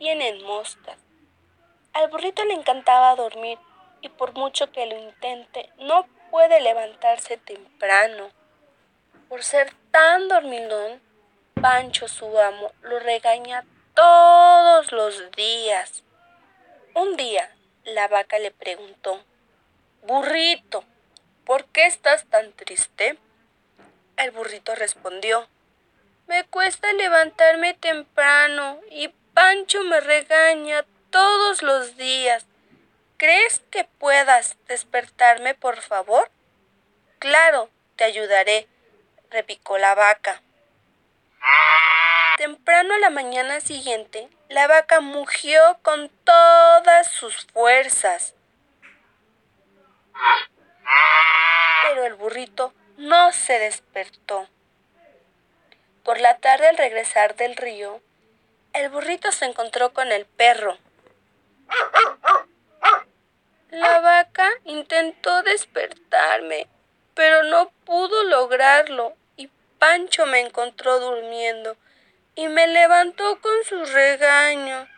tienen moscas. Al burrito le encantaba dormir y por mucho que lo intente, no puede levantarse temprano. Por ser tan dormilón, Pancho, su amo, lo regaña todos los días. Un día, la vaca le preguntó, Burrito, ¿por qué estás tan triste? El burrito respondió, Me cuesta levantarme temprano y Pancho me regaña todos los días. ¿Crees que puedas despertarme, por favor? Claro, te ayudaré, repicó la vaca. Temprano a la mañana siguiente, la vaca mugió con todas sus fuerzas. Pero el burrito no se despertó. Por la tarde al regresar del río, el burrito se encontró con el perro. La vaca intentó despertarme, pero no pudo lograrlo y Pancho me encontró durmiendo y me levantó con sus regaños.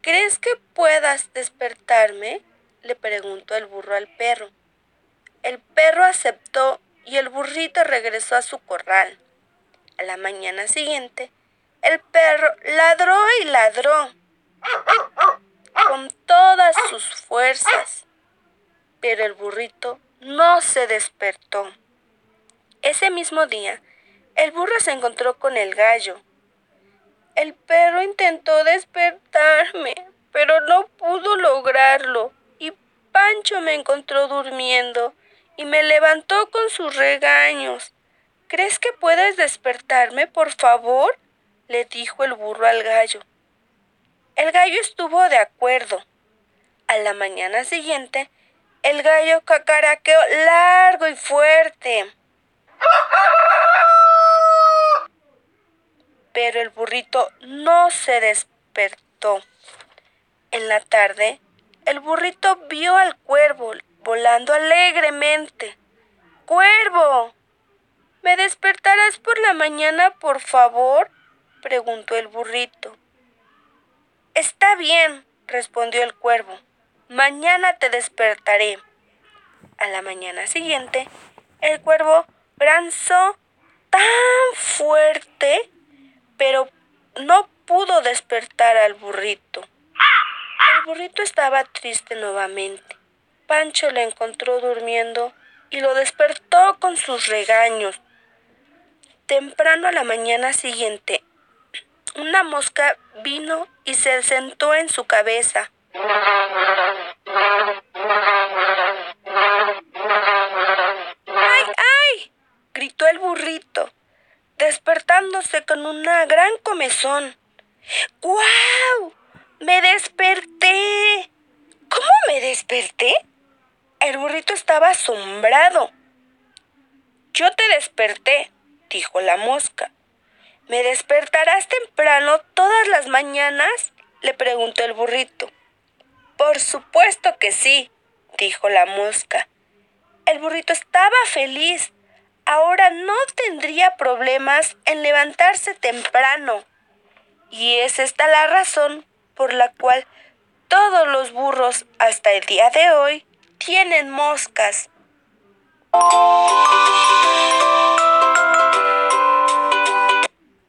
¿Crees que puedas despertarme? le preguntó el burro al perro. El perro aceptó y el burrito regresó a su corral. A la mañana siguiente, el perro ladró y ladró con todas sus fuerzas, pero el burrito no se despertó. Ese mismo día, el burro se encontró con el gallo. El perro intentó despertarme, pero no pudo lograrlo, y Pancho me encontró durmiendo y me levantó con sus regaños. ¿Crees que puedes despertarme, por favor? Le dijo el burro al gallo. El gallo estuvo de acuerdo. A la mañana siguiente, el gallo cacaraqueó largo y fuerte. Pero el burrito no se despertó. En la tarde, el burrito vio al cuervo volando alegremente. ¡Cuervo! ¿Me despertarás por la mañana, por favor? Preguntó el burrito. Está bien, respondió el cuervo. Mañana te despertaré. A la mañana siguiente, el cuervo granzó tan fuerte, pero no pudo despertar al burrito. El burrito estaba triste nuevamente. Pancho le encontró durmiendo y lo despertó con sus regaños. Temprano a la mañana siguiente, una mosca vino y se sentó en su cabeza. ¡Ay, ay! gritó el burrito, despertándose con una gran comezón. ¡Guau! ¡Me desperté! ¿Cómo me desperté? El burrito estaba asombrado. Yo te desperté, dijo la mosca. ¿Me despertarás temprano todas las mañanas? le preguntó el burrito. Por supuesto que sí, dijo la mosca. El burrito estaba feliz. Ahora no tendría problemas en levantarse temprano. Y es esta la razón por la cual todos los burros hasta el día de hoy tienen moscas.